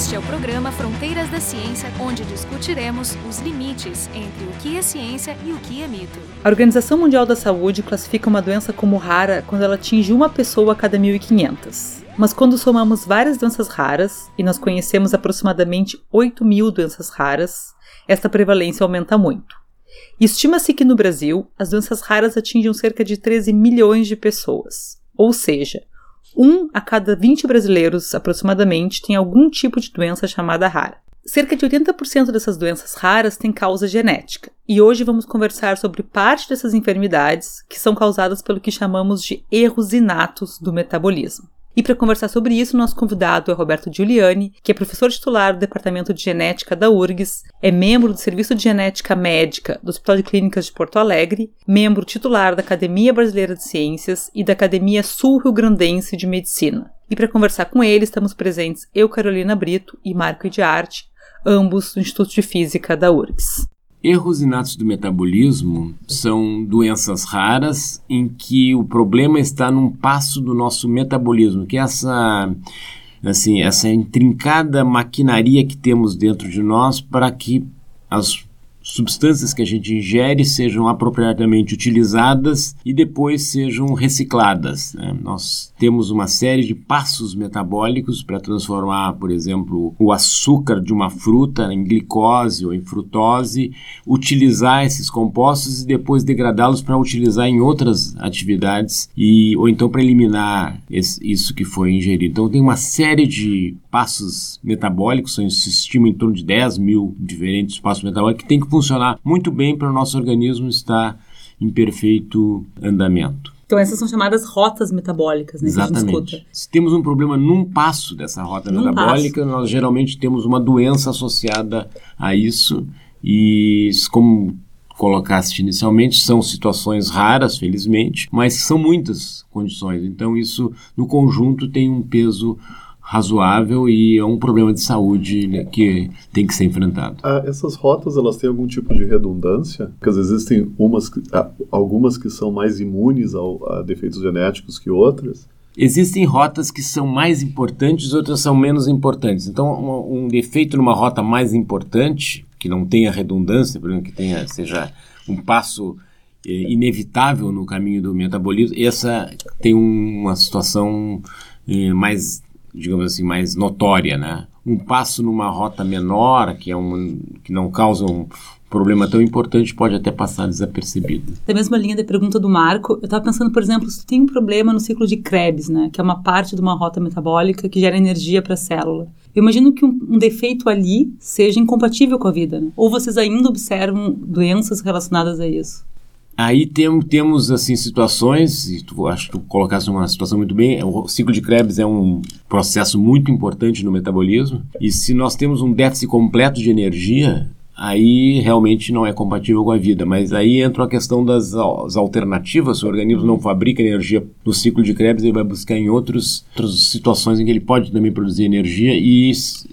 Este é o programa Fronteiras da Ciência, onde discutiremos os limites entre o que é ciência e o que é mito. A Organização Mundial da Saúde classifica uma doença como rara quando ela atinge uma pessoa a cada 1.500. Mas quando somamos várias doenças raras, e nós conhecemos aproximadamente 8 mil doenças raras, esta prevalência aumenta muito. Estima-se que no Brasil, as doenças raras atingem cerca de 13 milhões de pessoas. Ou seja, um a cada 20 brasileiros, aproximadamente, tem algum tipo de doença chamada rara. Cerca de 80% dessas doenças raras têm causa genética, e hoje vamos conversar sobre parte dessas enfermidades que são causadas pelo que chamamos de erros inatos do metabolismo. E para conversar sobre isso, nosso convidado é Roberto Giuliani, que é professor titular do Departamento de Genética da URGS, é membro do Serviço de Genética Médica do Hospital de Clínicas de Porto Alegre, membro titular da Academia Brasileira de Ciências e da Academia Sul-Rio Grandense de Medicina. E para conversar com ele, estamos presentes eu, Carolina Brito e Marco de Arte, ambos do Instituto de Física da URGS. Erros inatos do metabolismo são doenças raras em que o problema está num passo do nosso metabolismo, que é essa assim, essa intrincada maquinaria que temos dentro de nós para que as substâncias que a gente ingere sejam apropriadamente utilizadas e depois sejam recicladas. Né? Nós temos uma série de passos metabólicos para transformar, por exemplo, o açúcar de uma fruta em glicose ou em frutose, utilizar esses compostos e depois degradá-los para utilizar em outras atividades e ou então para eliminar esse, isso que foi ingerido. Então tem uma série de passos metabólicos, se estima em torno de 10 mil diferentes passos metabólicos que tem que funcionar muito bem para o nosso organismo estar em perfeito andamento. Então essas são chamadas rotas metabólicas, né? Exatamente. Se temos um problema num passo dessa rota num metabólica, passo. nós geralmente temos uma doença associada a isso e como colocaste inicialmente, são situações raras, felizmente, mas são muitas condições. Então isso no conjunto tem um peso razoável e é um problema de saúde né, que tem que ser enfrentado. Ah, essas rotas elas têm algum tipo de redundância? Porque existem umas, ah, algumas que são mais imunes ao, a defeitos genéticos que outras? Existem rotas que são mais importantes, outras são menos importantes. Então, um, um defeito numa rota mais importante, que não tenha redundância, por exemplo, que tenha, seja um passo eh, inevitável no caminho do metabolismo, essa tem uma situação eh, mais digamos assim, mais notória, né? Um passo numa rota menor, que é um que não causa um problema tão importante, pode até passar desapercebido. Da mesma linha da pergunta do Marco, eu estava pensando, por exemplo, se tem um problema no ciclo de Krebs, né, que é uma parte de uma rota metabólica que gera energia para a célula. Eu imagino que um, um, defeito ali seja incompatível com a vida, né? Ou vocês ainda observam doenças relacionadas a isso? Aí tem, temos assim situações, e tu, acho que tu colocaste uma situação muito bem, o ciclo de Krebs é um processo muito importante no metabolismo, e se nós temos um déficit completo de energia, aí realmente não é compatível com a vida. Mas aí entra a questão das alternativas. Se o organismo não fabrica energia no ciclo de Krebs, ele vai buscar em outros, outras situações em que ele pode também produzir energia e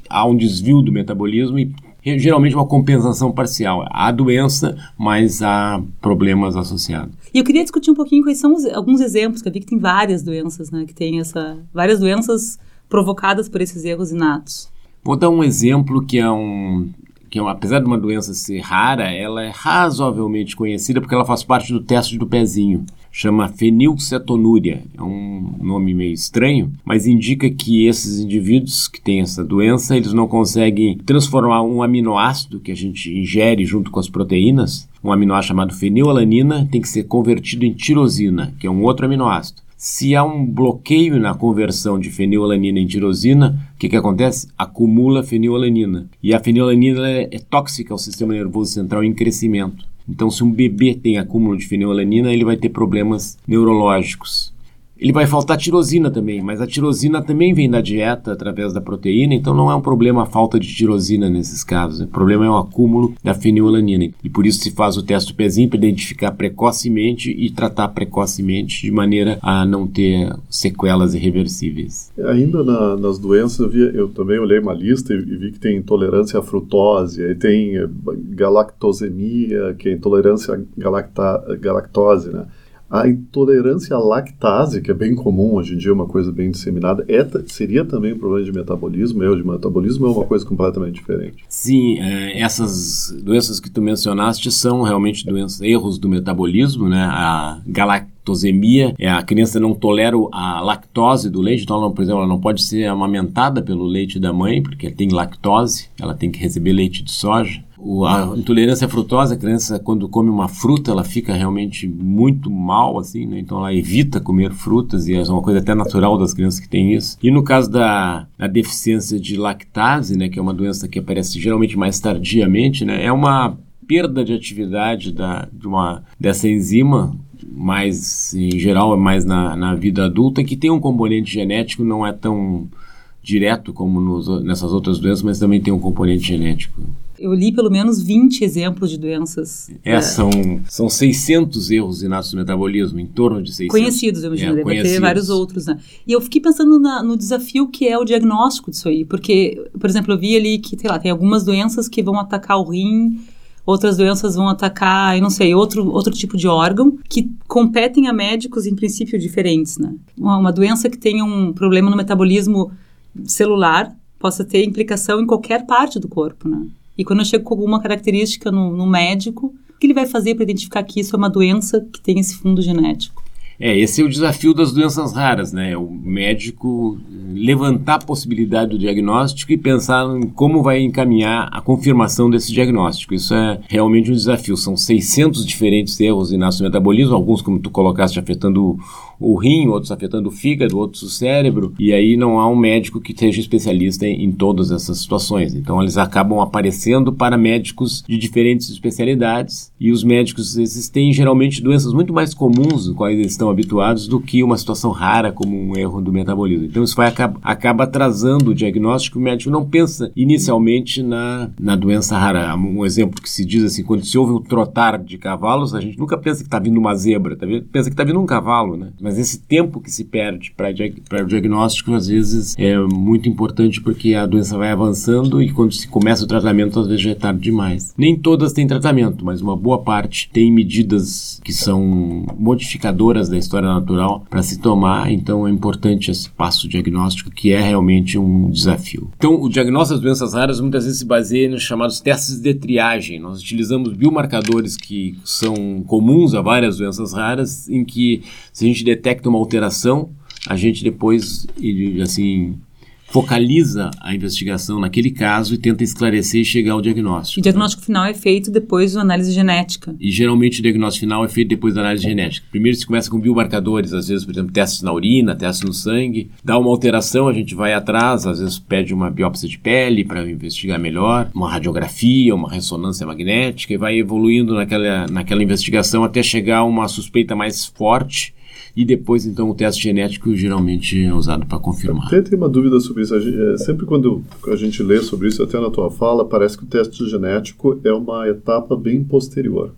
há um desvio do metabolismo e geralmente uma compensação parcial. Há doença, mas há problemas associados. E eu queria discutir um pouquinho quais são os, alguns exemplos, que eu vi que tem várias doenças, né? Que tem essa. várias doenças provocadas por esses erros inatos. Vou dar um exemplo que é um. Que, é apesar de uma doença ser rara, ela é razoavelmente conhecida porque ela faz parte do teste do pezinho chama fenilcetonúria. É um nome meio estranho, mas indica que esses indivíduos que têm essa doença, eles não conseguem transformar um aminoácido que a gente ingere junto com as proteínas, um aminoácido chamado fenilalanina, tem que ser convertido em tirosina, que é um outro aminoácido. Se há um bloqueio na conversão de fenilalanina em tirosina, o que, que acontece? Acumula fenilalanina. E a fenilalanina é, é tóxica ao sistema nervoso central em crescimento. Então, se um bebê tem acúmulo de fenilalanina, ele vai ter problemas neurológicos. Ele vai faltar tirosina também, mas a tirosina também vem da dieta através da proteína, então não é um problema a falta de tirosina nesses casos. O problema é o acúmulo da fenilalanina. E por isso se faz o teste do pezinho para identificar precocemente e tratar precocemente de maneira a não ter sequelas irreversíveis. Ainda na, nas doenças, eu, vi, eu, também olhei uma lista e, vi que tem intolerância à frutose, aí tem eh, galactosemia, que é intolerância à galacta, galactose, né? A intolerância à lactase, que é bem comum hoje em dia, é uma coisa bem disseminada, é, seria também um problema de metabolismo, erro de metabolismo, é uma coisa completamente diferente. Sim, é, essas doenças que tu mencionaste são realmente doenças, erros do metabolismo, né? A galactosemia, é a criança não tolera a lactose do leite, então, ela, por exemplo, ela não pode ser amamentada pelo leite da mãe, porque tem lactose, ela tem que receber leite de soja. O, a intolerância à frutose, a criança quando come uma fruta, ela fica realmente muito mal, assim, né? Então ela evita comer frutas e é uma coisa até natural das crianças que têm isso. E no caso da, da deficiência de lactase, né, que é uma doença que aparece geralmente mais tardiamente, né, é uma perda de atividade da, de uma, dessa enzima, mais em geral é mais na, na vida adulta, que tem um componente genético, não é tão direto como nos, nessas outras doenças, mas também tem um componente genético. Eu li pelo menos 20 exemplos de doenças. É, é. São, são 600 erros inatos do metabolismo, em torno de 600. Conhecidos, eu imagino, é, deve ter vários outros, né? E eu fiquei pensando na, no desafio que é o diagnóstico disso aí, porque, por exemplo, eu vi ali que, sei lá, tem algumas doenças que vão atacar o rim, outras doenças vão atacar, eu não sei, outro, outro tipo de órgão, que competem a médicos, em princípio, diferentes, né? Uma, uma doença que tenha um problema no metabolismo celular possa ter implicação em qualquer parte do corpo, né? E quando eu chego com alguma característica no, no médico, o que ele vai fazer para identificar que isso é uma doença que tem esse fundo genético? É, esse é o desafio das doenças raras, né? O médico levantar a possibilidade do diagnóstico e pensar em como vai encaminhar a confirmação desse diagnóstico. Isso é realmente um desafio. São 600 diferentes erros em nosso metabolismo, alguns, como tu colocaste, afetando o rim, outros afetando o fígado, outros o cérebro, e aí não há um médico que seja especialista em, em todas essas situações. Então eles acabam aparecendo para médicos de diferentes especialidades, e os médicos esses têm geralmente doenças muito mais comuns, quais eles estão habituados, do que uma situação rara como um erro do metabolismo. Então isso vai acaba, acaba atrasando o diagnóstico, o médico não pensa inicialmente na, na doença rara. Um exemplo que se diz assim, quando se ouve o trotar de cavalos, a gente nunca pensa que está vindo uma zebra, tá pensa que está vindo um cavalo, né? Mas esse tempo que se perde para o diagnóstico, às vezes, é muito importante porque a doença vai avançando e quando se começa o tratamento, às vezes já é tarde demais. Nem todas têm tratamento, mas uma boa parte tem medidas que são modificadoras da história natural para se tomar, então é importante esse passo diagnóstico que é realmente um desafio. Então, o diagnóstico das doenças raras muitas vezes se baseia nos chamados testes de triagem. Nós utilizamos biomarcadores que são comuns a várias doenças raras, em que se a gente detecta uma alteração, a gente depois, assim, focaliza a investigação naquele caso e tenta esclarecer e chegar ao diagnóstico. O diagnóstico né? final é feito depois da análise genética. E geralmente o diagnóstico final é feito depois da análise genética. Primeiro se começa com biomarcadores, às vezes, por exemplo, testes na urina, testes no sangue. Dá uma alteração, a gente vai atrás, às vezes pede uma biópsia de pele para investigar melhor, uma radiografia, uma ressonância magnética e vai evoluindo naquela, naquela investigação até chegar a uma suspeita mais forte e depois então o teste genético geralmente é usado para confirmar. Até tem uma dúvida sobre isso. É, sempre quando a gente lê sobre isso, até na tua fala, parece que o teste genético é uma etapa bem posterior,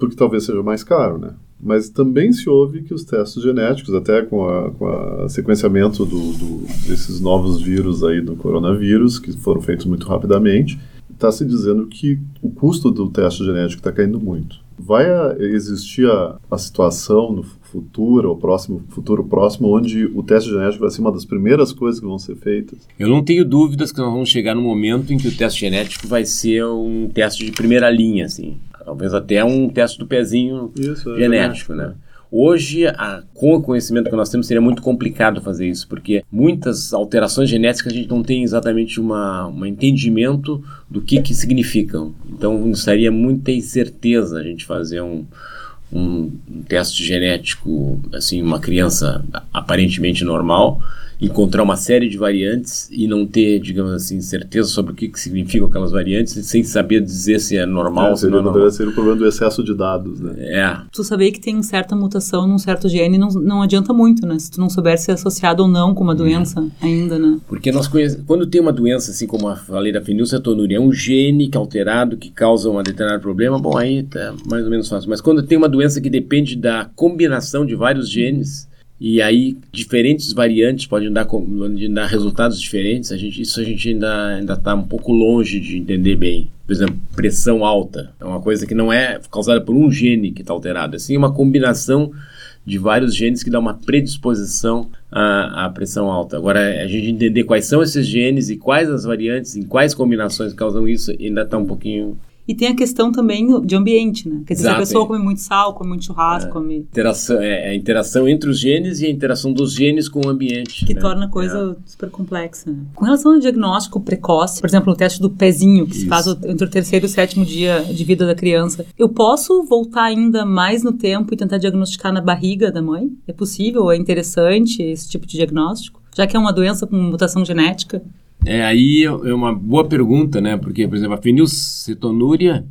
porque talvez seja mais caro, né? Mas também se ouve que os testes genéticos, até com o com sequenciamento do, do, desses novos vírus aí do coronavírus, que foram feitos muito rapidamente, está se dizendo que o custo do teste genético está caindo muito. Vai existir a, a situação no futuro, ou próximo, futuro próximo, onde o teste genético vai ser uma das primeiras coisas que vão ser feitas? Eu não tenho dúvidas que nós vamos chegar no momento em que o teste genético vai ser um teste de primeira linha, assim. Talvez até um teste do pezinho Isso, é genético, né? Hoje, a, com o conhecimento que nós temos, seria muito complicado fazer isso, porque muitas alterações genéticas a gente não tem exatamente um entendimento do que, que significam. Então, seria muita incerteza a gente fazer um, um, um teste genético, assim, uma criança aparentemente normal, encontrar uma série de variantes e não ter, digamos assim, certeza sobre o que, que significam aquelas variantes, sem saber dizer se é normal, é, se não é normal. ser o problema do excesso de dados, né? É. Tu saber que tem certa mutação num certo gene não, não adianta muito, né? Se tu não souber se é associado ou não com uma doença é. ainda, né? Porque nós conhecemos, quando tem uma doença, assim como a falei da fenilcetonúria, é um gene que é alterado, que causa um determinado problema, bom, aí tá mais ou menos fácil. Mas quando tem uma doença que depende da combinação de vários genes, e aí diferentes variantes podem dar, dar resultados diferentes. A gente, isso a gente ainda ainda está um pouco longe de entender bem. Por exemplo, pressão alta é uma coisa que não é causada por um gene que está alterado, é sim uma combinação de vários genes que dá uma predisposição à, à, pressão alta. Agora, a gente entender quais são esses genes e quais as variantes, em quais combinações causam isso, ainda está um pouquinho e tem a questão também de ambiente, né? Quer dizer, Exato, se a pessoa é. come muito sal, come muito churrasco, é. come... Interação, é, é, a interação entre os genes e a interação dos genes com o ambiente. Que né? torna a coisa é. super complexa. Né? Com relação ao diagnóstico precoce, por exemplo, o teste do pezinho, que Isso. se faz entre o terceiro e o sétimo dia de vida da criança, eu posso voltar ainda mais no tempo e tentar diagnosticar na barriga da mãe? É possível? É interessante esse tipo de diagnóstico? Já que é uma doença com mutação genética? É, aí é uma boa pergunta, né? Porque, por exemplo, a fenilcetonúria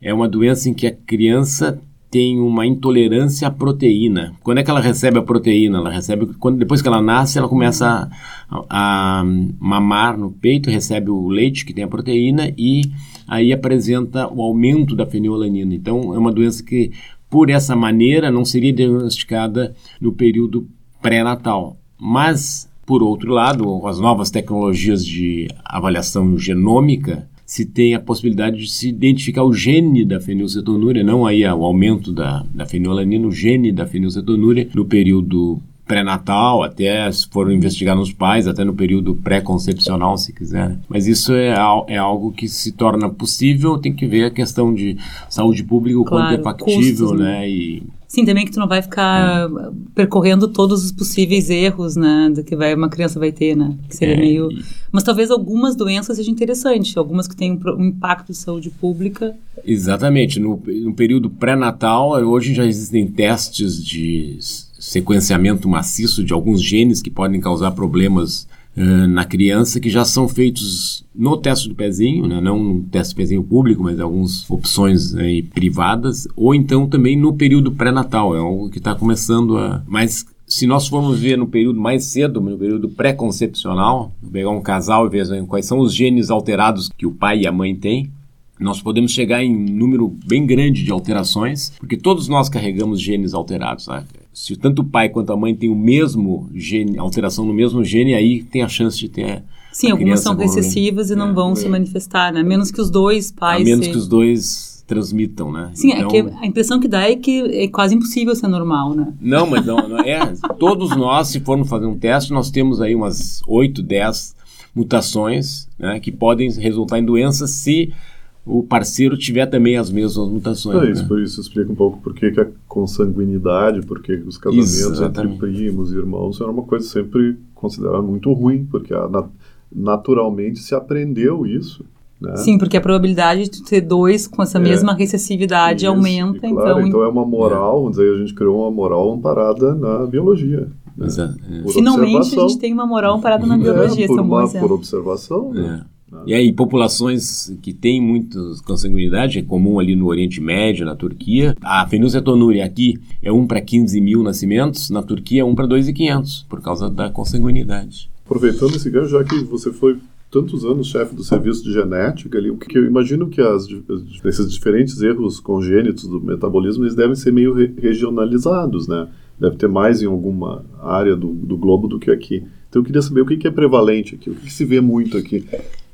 é uma doença em que a criança tem uma intolerância à proteína. Quando é que ela recebe a proteína? Ela recebe quando depois que ela nasce, ela começa a, a mamar no peito, recebe o leite que tem a proteína e aí apresenta o aumento da fenilalanina. Então, é uma doença que por essa maneira não seria diagnosticada no período pré-natal. Mas por outro lado, com as novas tecnologias de avaliação genômica, se tem a possibilidade de se identificar o gene da fenilcetonúria, não aí o aumento da, da fenilalanina, o gene da fenilcetonúria no período pré-natal, até se for investigar nos pais, até no período pré-concepcional, se quiser. Mas isso é, é algo que se torna possível, tem que ver a questão de saúde pública, o claro, quanto é factível, custos, né? né? E Sim, também que tu não vai ficar é. percorrendo todos os possíveis erros, né, do que vai, uma criança vai ter, né? Que seria é, meio... Mas talvez algumas doenças sejam interessantes, algumas que têm um, impacto de saúde pública. Exatamente. No, no período pré-natal, hoje já existem testes de sequenciamento maciço de alguns genes que podem causar problemas uh, na criança que já são feitos no teste do pezinho, né? não no teste do pezinho público, mas algumas opções aí, privadas, ou então também no período pré-natal, é algo que está começando a... Mas se nós formos ver no período mais cedo, no período pré-concepcional, pegar um casal e ver quais são os genes alterados que o pai e a mãe têm, nós podemos chegar em número bem grande de alterações, porque todos nós carregamos genes alterados. Tá? Se tanto o pai quanto a mãe têm o mesmo gene, alteração no mesmo gene, aí tem a chance de ter. Sim, algumas são recessivas e não é, vão é. se manifestar, né? Menos que os dois pais. A menos se... que os dois transmitam, né? Sim, então... é que então a impressão que dá é que é quase impossível ser normal, né? Não, mas não, não é. Todos nós, se formos fazer um teste, nós temos aí umas 8, 10 mutações né, que podem resultar em doenças se o parceiro tiver também as mesmas mutações. É isso, né? por isso explica um pouco por que, a consanguinidade, porque os casamentos Exatamente. entre primos e irmãos era uma coisa sempre considerada muito ruim, porque a, naturalmente se aprendeu isso. Né? Sim, porque a probabilidade de ter dois com essa é, mesma recessividade isso, aumenta. E, claro, então, então é uma moral, vamos dizer, a gente criou uma moral amparada na biologia. Né? Exato. É. Finalmente a gente tem uma moral amparada na biologia. É, por, uma, por observação. Né? E aí, populações que têm muita consanguinidade, é comum ali no Oriente Médio, na Turquia. A fenilcetonúria aqui é 1 para 15 mil nascimentos, na Turquia é 1 para 2.500, por causa da consanguinidade. Aproveitando esse gancho, já que você foi tantos anos chefe do serviço de genética ali, o que eu imagino que as, esses diferentes erros congênitos do metabolismo, eles devem ser meio re regionalizados, né? Deve ter mais em alguma área do, do globo do que aqui. Então eu queria saber o que, é prevalente aqui, o que, se vê muito aqui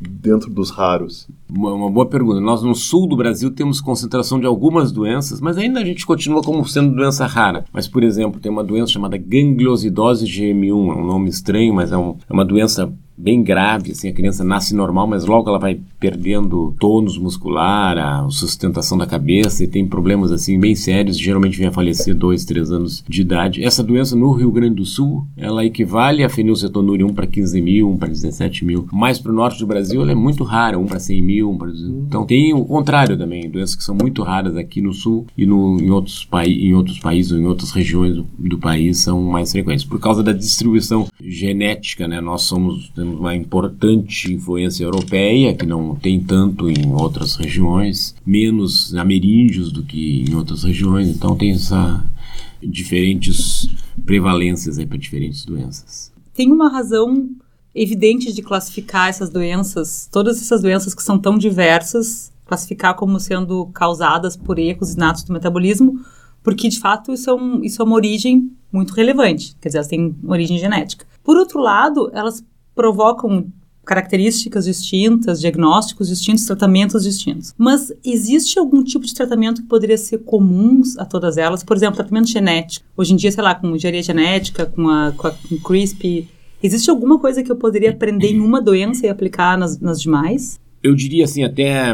dentro dos raros. Uma, uma, boa pergunta. Nós no sul do Brasil temos concentração de algumas doenças, mas ainda a gente continua como sendo doença rara. Mas, por exemplo, tem uma doença chamada gangliosidose GM1, é um nome estranho, mas é, um, é uma doença bem grave, assim, a criança nasce normal, mas logo ela vai perdendo tônus muscular, a sustentação da cabeça e tem problemas assim bem sérios, geralmente vem a falecer dois, três anos de idade. Essa doença no Rio Grande do Sul, ela equivale a fenilcetonúria 1 para 15 mil, 1 para 17 mil. Mais para o norte do Brasil, ela é muito rara, 1 para 100 mil, 1 para... Então tem o contrário também, doenças que são muito raras aqui no Sul e no, em, outros em outros países ou em outras regiões do, do país são mais frequentes. Por causa da distribuição genética, né? Nós somos temos uma importante influência europeia, que não tem tanto em outras regiões, menos ameríndios do que em outras regiões, então tem essa diferentes prevalências para diferentes doenças. Tem uma razão evidente de classificar essas doenças, todas essas doenças que são tão diversas, classificar como sendo causadas por erros inatos do metabolismo, porque de fato isso é, um, isso é uma origem muito relevante, quer dizer, elas têm origem genética. Por outro lado, elas provocam características distintas, diagnósticos distintos, tratamentos distintos. Mas existe algum tipo de tratamento que poderia ser comum a todas elas? Por exemplo, tratamento genético. Hoje em dia, sei lá, com engenharia genética, com a, com a com CRISPR, existe alguma coisa que eu poderia aprender em uma doença e aplicar nas, nas demais? Eu diria assim, até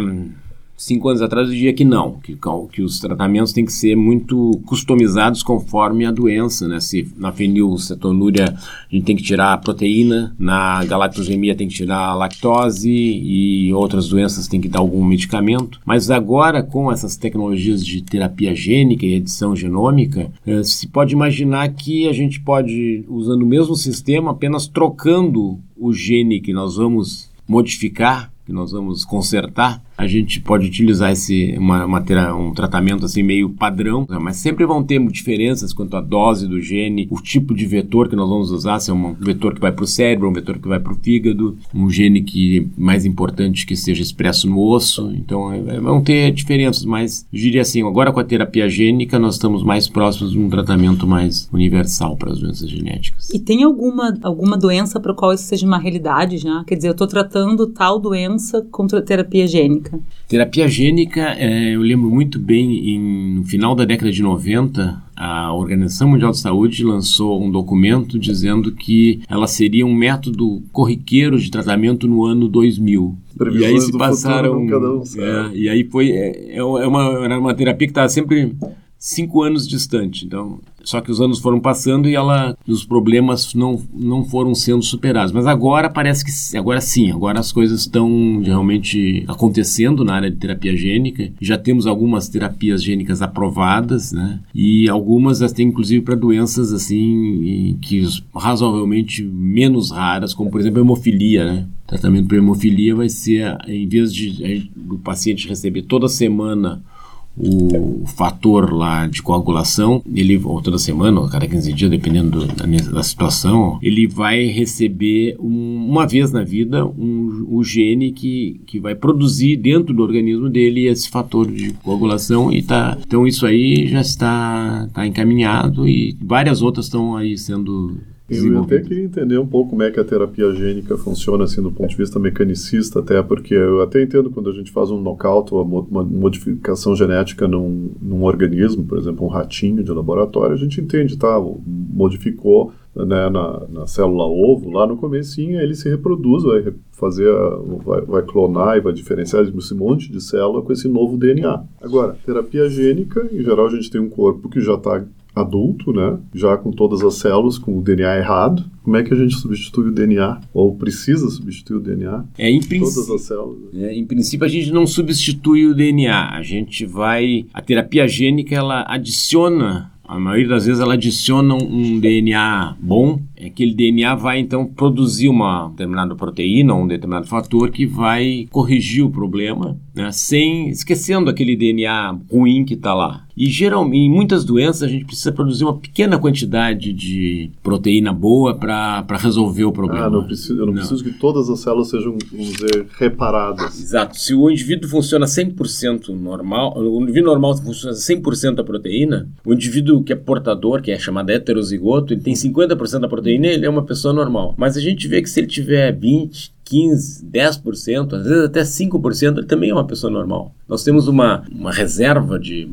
cinco anos atrás eu diria que não, que, que os tratamentos têm que ser muito customizados conforme a doença, né? Se na fenilcetonúria a gente tem que tirar a proteína, na galactosemia tem que tirar a lactose e outras doenças tem que dar algum medicamento. Mas agora com essas tecnologias de terapia gênica e edição genômica, eh, se pode imaginar que a gente pode usando o mesmo sistema, apenas trocando o gene que nós vamos modificar que nós vamos consertar, a gente pode utilizar esse uma, uma um tratamento assim meio padrão, né? mas sempre vão ter diferenças quanto à dose do gene, o tipo de vetor que nós vamos usar, se é um vetor que vai para o cérebro, um vetor que vai para o fígado, um gene que é mais importante que seja expresso no osso. Então é, é, vão ter diferenças, mas eu diria assim, agora com a terapia gênica nós estamos mais próximos de um tratamento mais universal para as doenças genéticas. E tem alguma alguma doença para qual isso seja uma realidade já? Quer dizer, eu estou tratando tal doença contra terapia gênica Terapia gênica, é, eu lembro muito bem, em, no final da década de 90, a Organização Mundial de Saúde lançou um documento dizendo que ela seria um método corriqueiro de tratamento no ano 2000. Previsões e aí se passaram. Um é, e aí foi. É, é uma, era uma terapia que estava sempre cinco anos distante. Então, só que os anos foram passando e ela, os problemas não, não foram sendo superados. Mas agora parece que agora sim, agora as coisas estão realmente acontecendo na área de terapia gênica. Já temos algumas terapias gênicas aprovadas, né? E algumas têm inclusive para doenças assim que razoavelmente menos raras, como por exemplo a hemofilia, né? O tratamento para hemofilia vai ser, em vez de o paciente receber toda semana o fator lá de coagulação, ele, ou toda semana, ou cada 15 dias, dependendo do, da, da, situação, ele vai receber um, uma vez na vida um, um gene que, que vai produzir dentro do organismo dele esse fator de coagulação e tá, então isso aí já está, está encaminhado e várias outras estão aí sendo eu até queria entender um pouco como é que a terapia gênica funciona, assim, do ponto de vista mecanicista, até porque eu até entendo quando a gente faz um knockout ou uma modificação genética num, num organismo, por exemplo, um ratinho de laboratório, a gente entende, tá, modificou né, na, na célula ovo, lá no comecinho ele se reproduz, vai fazer, vai, vai, clonar e vai diferenciar esse monte de célula com esse novo DNA. Agora, terapia gênica, em geral a gente tem um corpo que já está adulto, né? Já com todas as células, com o DNA errado. Como é que a gente substitui o DNA? Ou precisa substituir o DNA? É, em Todas as células. É, em princípio, a gente não substitui o DNA. A gente vai... A terapia gênica, ela adiciona a maioria das vezes ela adiciona um DNA bom, aquele DNA vai então produzir uma determinada proteína, um determinado fator que vai corrigir o problema, né, sem esquecendo aquele DNA ruim que está lá. E geralmente, em muitas doenças, a gente precisa produzir uma pequena quantidade de proteína boa para resolver o problema. Ah, não preciso, eu não, não, preciso que todas as células sejam, vamos dizer, reparadas. Exato. Se o indivíduo funciona 100% normal, o indivíduo normal funciona 100% da proteína, o indivíduo que é portador, que é chamado heterozigoto, ele tem 50% da proteína e ele é uma pessoa normal. Mas a gente vê que se ele tiver 20, 15, 10%, às vezes até 5%, ele também é uma pessoa normal. Nós temos uma, uma reserva de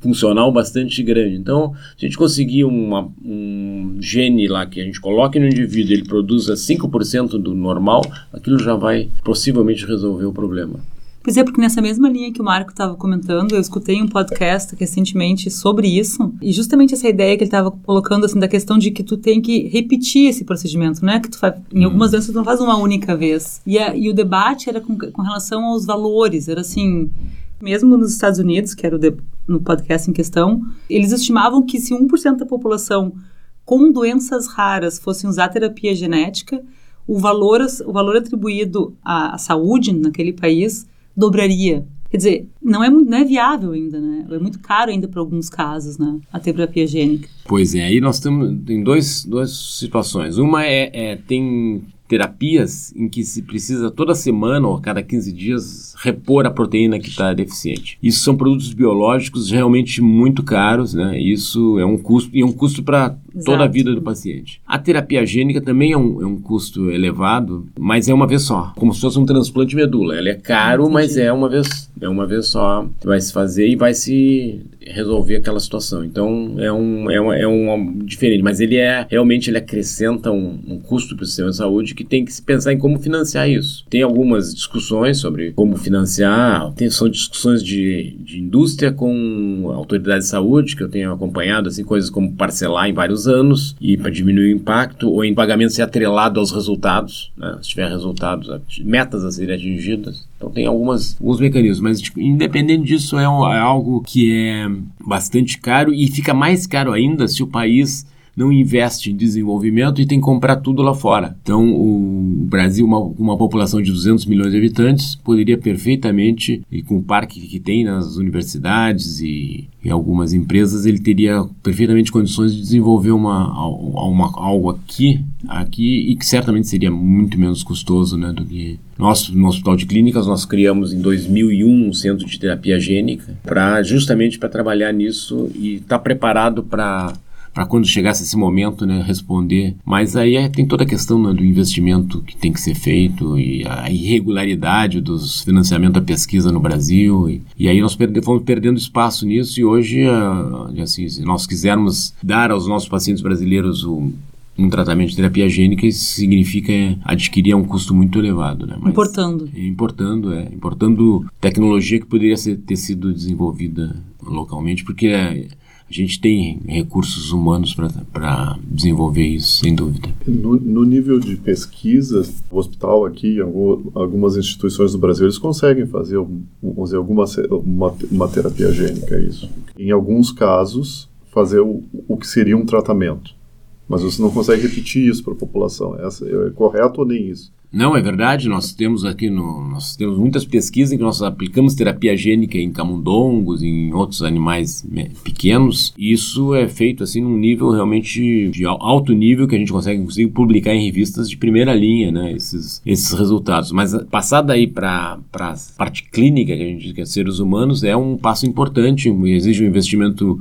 funcional bastante grande. Então, se a gente conseguir uma, um gene lá que a gente coloque no indivíduo, ele produza 5% do normal, aquilo já vai possivelmente resolver o problema. Pois é, porque nessa mesma linha que o Marco estava comentando, eu escutei um podcast recentemente sobre isso, e justamente essa ideia que ele estava colocando, assim, da questão de que tu tem que repetir esse procedimento, não é que tu faz, em algumas uhum. doenças tu não faz uma única vez. E, a, e o debate era com, com relação aos valores, era assim, mesmo nos Estados Unidos, que era de, no podcast em questão, eles estimavam que se 1% da população com doenças raras fossem usar terapia genética, o valor, o valor atribuído à, à saúde naquele país dobraria. Quer dizer, não é, muito, não é viável ainda, né? É muito caro ainda para alguns casos, né? A terapia gênica. Pois é, aí nós temos em dois, duas situações. Uma é, é tem terapias em que se precisa toda semana ou a cada 15 dias repor a proteína que está deficiente. Isso são produtos biológicos realmente muito caros, né? Isso é um custo e é um custo para toda a vida do paciente. A terapia gênica também é um, é um custo elevado, mas é uma vez só, como se fosse um transplante de medula. Ela é caro, Entendi. mas é uma vez, é uma vez só, vai se fazer e vai se resolver aquela situação. Então é um, é um, é um diferente, mas ele é realmente ele acrescenta um, um custo para o sistema de saúde que tem que se pensar em como financiar isso. Tem algumas discussões sobre como financiar, tem, são discussões de, de indústria com autoridade de saúde que eu tenho acompanhado, assim coisas como parcelar em vários anos e para diminuir o impacto ou em pagamento ser atrelado aos resultados, né? se tiver resultados, metas a serem atingidas. Então tem algumas, alguns mecanismos, mas tipo, independente disso é, é algo que é bastante caro e fica mais caro ainda se o país não investe em desenvolvimento e tem que comprar tudo lá fora. Então, o Brasil, uma, uma população de 200 milhões de habitantes, poderia perfeitamente, e com o parque que tem nas universidades e, e algumas empresas, ele teria perfeitamente condições de desenvolver uma, uma, algo aqui, aqui e que certamente seria muito menos custoso né, do que nós, no Hospital de Clínicas, nós criamos em 2001 um centro de terapia gênica para justamente para trabalhar nisso e estar tá preparado para para quando chegasse esse momento, né, responder. Mas aí é, tem toda a questão né, do investimento que tem que ser feito e a irregularidade dos financiamentos da pesquisa no Brasil. E, e aí nós perde, fomos perdendo espaço nisso e hoje, uh, assim, se nós quisermos dar aos nossos pacientes brasileiros o, um tratamento de terapia gênica, isso significa adquirir a um custo muito elevado. Né? Mas importando. Importando, é. Importando tecnologia que poderia ser, ter sido desenvolvida localmente, porque é, a gente tem recursos humanos para desenvolver isso, sem dúvida. No, no, nível de pesquisa, o hospital aqui, algumas instituições do Brasil, eles conseguem fazer, dizer, alguma uma, uma terapia gênica, é isso. Em alguns casos, fazer o, o que seria um tratamento. Mas você não consegue repetir isso para a população. Essa, é correto ou nem isso? Não, é verdade. Nós temos aqui no, nós temos muitas pesquisas em que nós aplicamos terapia gênica em camundongos, em outros animais pequenos. E isso é feito assim num nível realmente de alto nível que a gente consegue, publicar em revistas de primeira linha, né? Esses, esses resultados. Mas passar daí para a parte clínica que a gente quer seres humanos é um passo importante, exige um investimento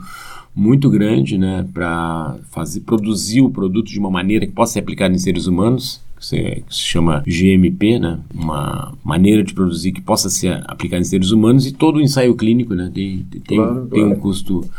muito grande, né, para fazer produzir o produto de uma maneira que possa ser aplicada em seres humanos que se, chama GMP, né? Uma maneira de produzir que possa ser aplicada em seres humanos e todo o ensaio clínico, né? Tem, tem, claro, tem claro. um custo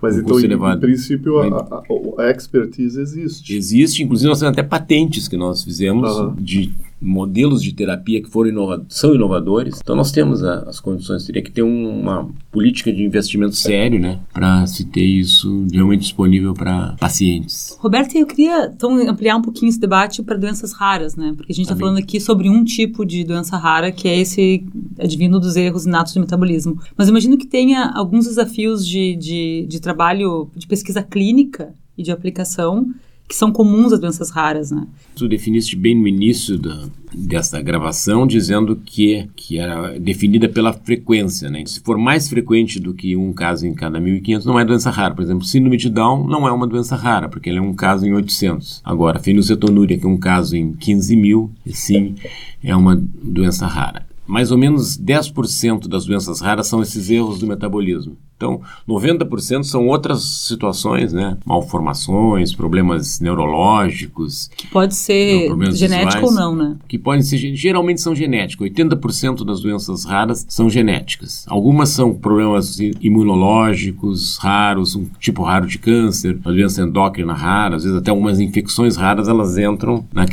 mas um então, em, princípio, a, a, a, expertise existe. Existe, inclusive nós temos até patentes que nós fizemos uhum. de modelos de terapia que foram inova são inovadores. Então nós temos a, as condições, teria que ter um, uma política de investimento sério, né, para se ter isso realmente disponível para pacientes. Roberto, eu queria então ampliar um pouquinho esse debate para doenças raras, né? Porque a gente está falando aqui sobre um tipo de doença rara que é esse advindo dos erros inatos de metabolismo. Mas imagino que tenha alguns desafios de, de, de trabalho de pesquisa clínica e de aplicação que são comuns às doenças raras, né? Tu definiste bem no início da, dessa gravação, dizendo que, que era definida pela frequência, né? Se for mais frequente do que um caso em cada 1.500, não é doença rara. Por exemplo, síndrome de Down não é uma doença rara, porque ele é um caso em 800. Agora, fenilcetonúria, que é um caso em 15 mil, sim, é uma doença rara mais ou menos 10% das doenças raras são esses erros do metabolismo. Então, 90% são outras situações, né? Malformações, problemas neurológicos. Que pode ser genético visuais, ou não, né? Que podem ser, geralmente são genéticos. 80% das doenças raras são genéticas. Algumas são problemas imunológicos raros, um tipo raro de câncer, uma doença endócrina rara, às vezes até algumas infecções raras, elas entram na,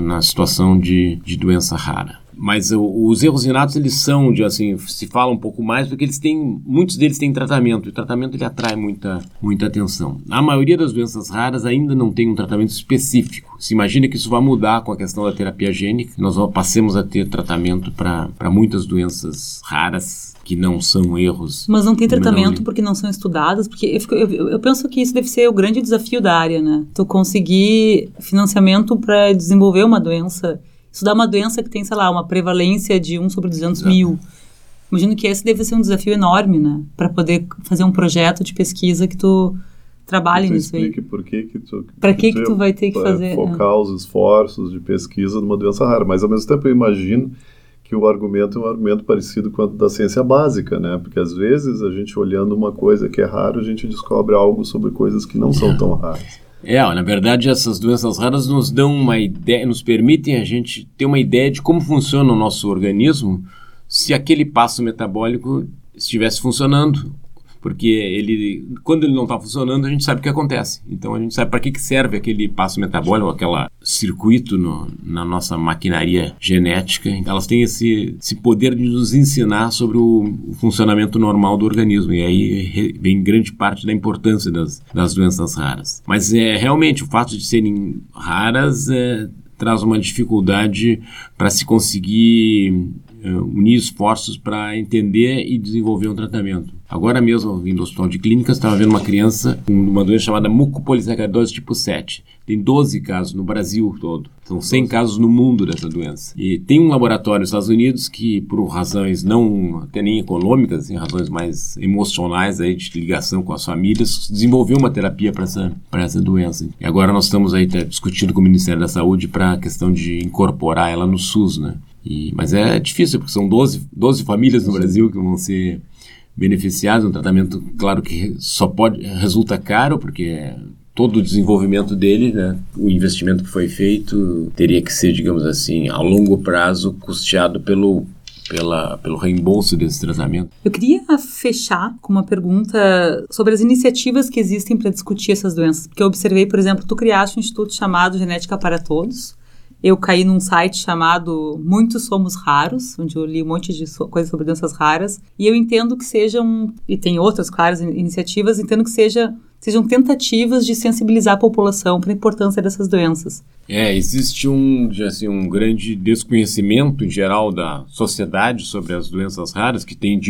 na situação de, de doença rara. Mas os erros inatos, eles são, de, assim, se fala um pouco mais, porque eles têm, muitos deles têm tratamento, e o tratamento ele atrai muita, muita atenção. A maioria das doenças raras ainda não tem um tratamento específico. Se imagina que isso vai mudar com a questão da terapia gênica, nós passemos a ter tratamento para muitas doenças raras que não são erros. Mas não tem tratamento porque não são estudadas, porque eu, fico, eu, eu, penso que isso deve ser o grande desafio da área, né? Tu conseguir financiamento para desenvolver uma doença estudar uma doença que tem, sei lá, uma prevalência de 1 sobre 200 Exato. mil. Imagino que esse deve ser um desafio enorme, né? Para poder fazer um projeto de pesquisa que tu trabalhe tu nisso aí. por que que tu... Para que, que, tu, tu vai ter que fazer... Focar é. os esforços de pesquisa numa doença rara. Mas, ao mesmo tempo, eu imagino que o argumento é um argumento parecido com o da ciência básica, né? Porque, às vezes, a gente olhando uma coisa que é rara, a gente descobre algo sobre coisas que não são tão raras. É, na verdade essas doenças raras nos dão uma ideia, nos permitem a gente ter uma ideia de como funciona o nosso organismo se aquele passo metabólico estivesse funcionando porque ele, quando ele não está funcionando, a gente sabe o que acontece. Então a gente sabe para que, que serve aquele passo metabólico, aquele circuito no, na nossa maquinaria genética. Elas têm esse, esse poder de nos ensinar sobre o, o, funcionamento normal do organismo. E aí vem grande parte da importância das, das doenças raras. Mas é realmente o fato de serem raras é, traz uma dificuldade para se conseguir unir esforços para entender e desenvolver um tratamento. Agora mesmo, vindo do hospital de clínicas, estava vendo uma criança com uma doença chamada mucopolissacaridose tipo 7. Tem 12 casos no Brasil todo. São 100 casos no mundo dessa doença. E tem um laboratório nos Estados Unidos que, por razões não até nem econômicas, assim, razões mais emocionais aí, de ligação com as famílias, desenvolveu uma terapia para essa, essa doença. E agora nós estamos aí tá, discutindo com o Ministério da Saúde para a questão de incorporar ela no SUS, né? E, mas é difícil, porque são 12, 12 famílias no Brasil que vão ser beneficiados. Um tratamento, claro que só pode resulta caro, porque todo o desenvolvimento dele, né, o investimento que foi feito teria que ser, digamos assim, a longo prazo custeado pelo pela, pelo reembolso desse tratamento. Eu queria fechar com uma pergunta sobre as iniciativas que existem para discutir essas doenças, porque eu observei, por exemplo, tu criaste um instituto chamado Genética para Todos, eu caí num site chamado Muitos Somos Raros, onde eu li um monte de so coisas sobre doenças raras, e eu entendo que sejam, e tem outras, claras iniciativas, entendo que seja, sejam tentativas de sensibilizar a população para a importância dessas doenças. É, existe um, assim, um grande desconhecimento em geral da sociedade sobre as doenças raras, que tem,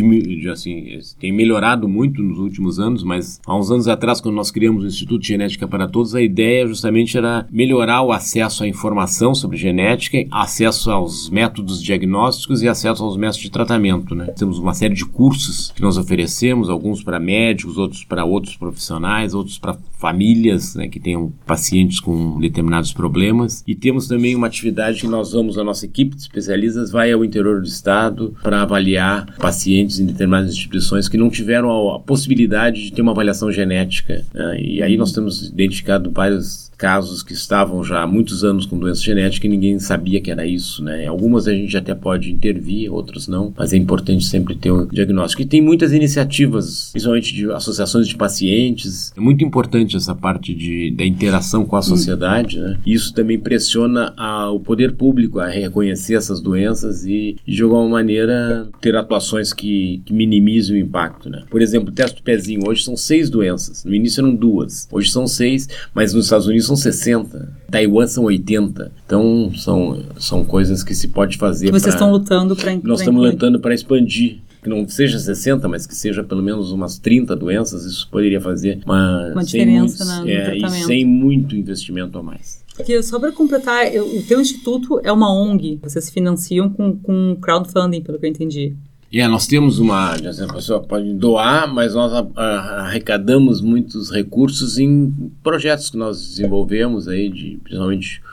assim, tem melhorado muito nos últimos anos, mas há uns anos atrás, quando nós criamos o Instituto de Genética para Todos, a ideia justamente era melhorar o acesso à informação sobre genética, acesso aos métodos diagnósticos e acesso aos métodos de tratamento. Né? Temos uma série de cursos que nós oferecemos, alguns para médicos, outros para outros profissionais, outros para famílias né, que tenham pacientes com determinados problemas. E temos também uma atividade que nós vamos, a nossa equipe de especialistas vai ao interior do estado para avaliar pacientes em determinadas instituições que não tiveram a, a possibilidade de ter uma avaliação genética. Né? E aí nós temos identificado vários casos que estavam já há muitos anos com doença genética e ninguém sabia que era isso, né? Algumas a gente até pode intervir, outras não, mas é importante sempre ter o diagnóstico. E tem muitas iniciativas, principalmente de associações de pacientes. É muito importante essa parte de, da interação com a sociedade, né? Isso também pressiona a, o poder público a reconhecer essas doenças e, de alguma maneira, ter atuações que, que minimizem o impacto, né? Por exemplo, o teste do pezinho, hoje são seis doenças. No início eram duas, hoje são seis, mas nos Estados Unidos são 60, Taiwan são 80. Então são, são coisas que se pode fazer. Que vocês estão lutando para Nós estamos lutando para expandir que não seja 60, mas que seja pelo menos umas 30 doenças, isso poderia fazer uma, uma diferença muito, na, no é, tratamento. E sem muito investimento a mais. Porque só para completar, eu, o teu instituto é uma ONG, vocês financiam com, com crowdfunding, pelo que eu entendi. É, nós temos uma. A pessoa pode doar, mas nós arrecadamos muitos recursos em projetos que nós desenvolvemos aí, de, principalmente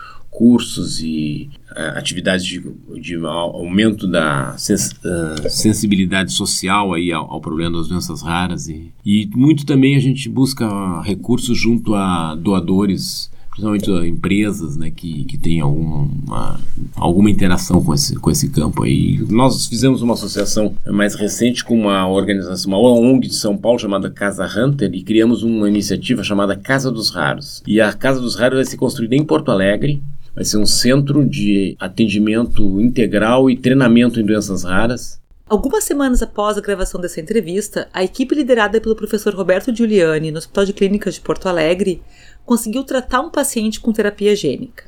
cursos e uh, atividades de, de, aumento da sens, uh, sensibilidade social aí ao, ao, problema das doenças raras e, e muito também a gente busca recursos junto a doadores principalmente empresas né, que, que têm alguma, alguma interação com esse, com esse campo aí. Nós fizemos uma associação mais recente com uma organização, uma ONG de São Paulo chamada Casa Hunter e criamos uma iniciativa chamada Casa dos Raros. E a Casa dos Raros vai ser construída em Porto Alegre, vai ser um centro de atendimento integral e treinamento em doenças raras. Algumas semanas após a gravação dessa entrevista, a equipe liderada pelo professor Roberto Giuliani no Hospital de Clínicas de Porto Alegre conseguiu tratar um paciente com terapia gênica.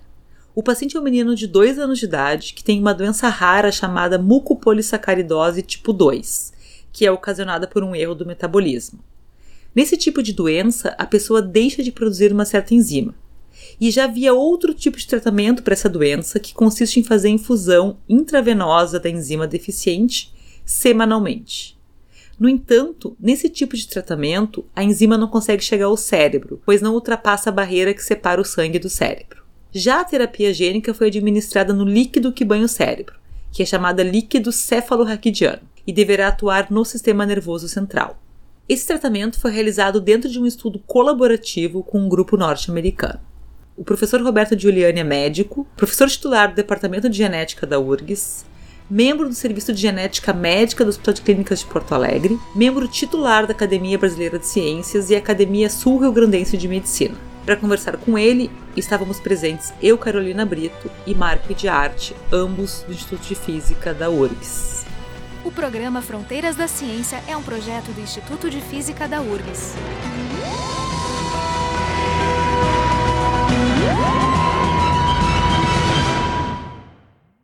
O paciente é um menino de 2 anos de idade que tem uma doença rara chamada mucopolissacaridose tipo 2, que é ocasionada por um erro do metabolismo. Nesse tipo de doença, a pessoa deixa de produzir uma certa enzima. E já havia outro tipo de tratamento para essa doença, que consiste em fazer infusão intravenosa da enzima deficiente semanalmente. No entanto, nesse tipo de tratamento, a enzima não consegue chegar ao cérebro, pois não ultrapassa a barreira que separa o sangue do cérebro. Já a terapia gênica foi administrada no líquido que banha o cérebro, que é chamada líquido cefalorraquidiano, e deverá atuar no sistema nervoso central. Esse tratamento foi realizado dentro de um estudo colaborativo com um grupo norte-americano. O professor Roberto Giuliani é médico, professor titular do Departamento de Genética da URGS, membro do Serviço de Genética Médica do Hospital de Clínicas de Porto Alegre, membro titular da Academia Brasileira de Ciências e Academia Sul-Rio Grandense de Medicina. Para conversar com ele, estávamos presentes eu, Carolina Brito, e Marco de Arte, ambos do Instituto de Física da URGS. O programa Fronteiras da Ciência é um projeto do Instituto de Física da URGS. Woo!